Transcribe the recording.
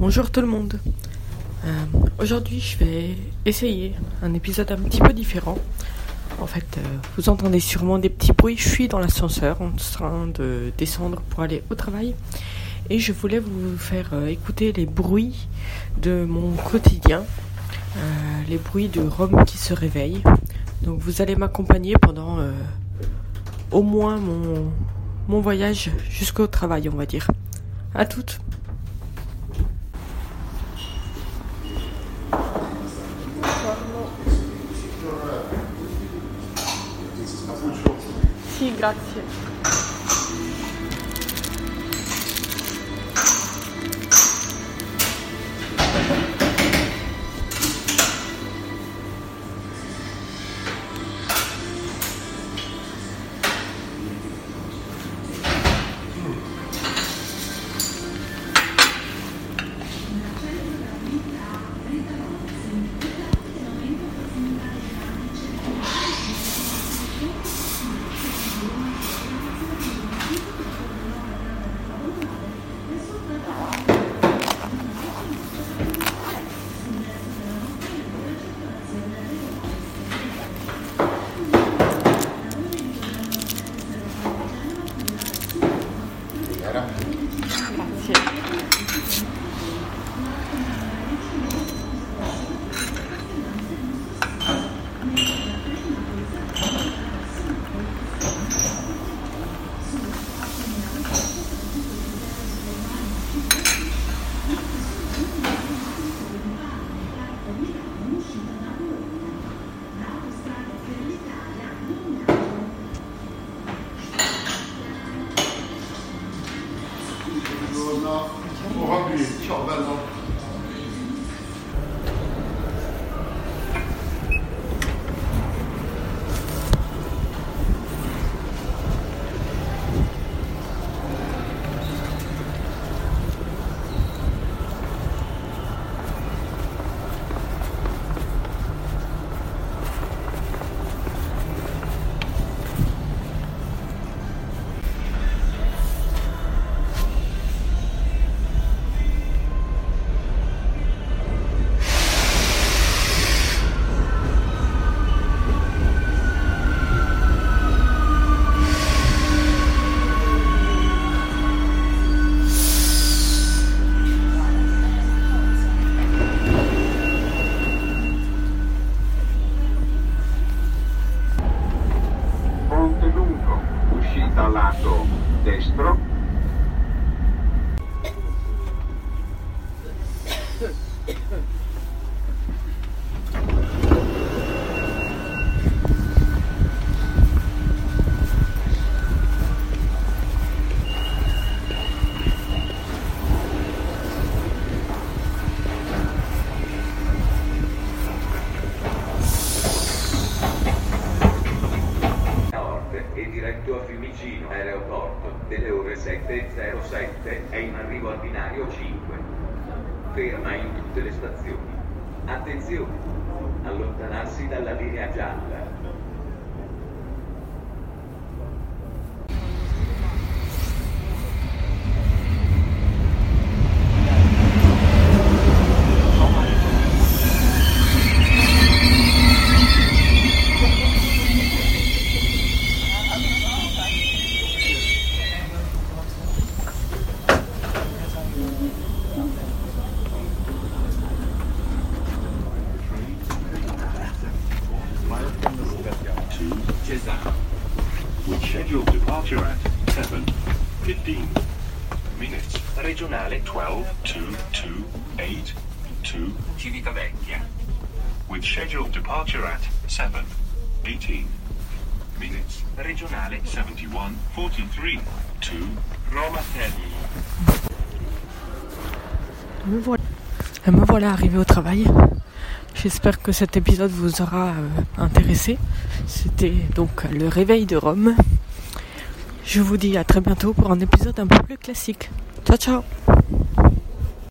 Bonjour tout le monde. Euh, Aujourd'hui, je vais essayer un épisode un petit peu différent. En fait, euh, vous entendez sûrement des petits bruits. Je suis dans l'ascenseur en train de descendre pour aller au travail. Et je voulais vous faire euh, écouter les bruits de mon quotidien. Les bruits de Rome qui se réveille. Donc vous allez m'accompagner pendant au moins mon, mon voyage jusqu'au travail, on va dire. À toutes. Sì, grazie. Diretto a Fiumicino Aeroporto delle ore 7.07 è in arrivo al binario 5. Ferma in tutte le stazioni. Attenzione! Allontanarsi dalla linea gialla. Departure at 7.15 minutes. Regionale 12 to 2, 8 to, Civitavecchia. with scheduled departure at 7.18 minutes. Regionale 71, 43 to Roma. Me voilà. Me voilà arrivé au travail. J'espère que cet épisode vous aura euh, intéressé. C'était donc le réveil de Rome. Je vous dis à très bientôt pour un épisode un peu plus classique. Ciao ciao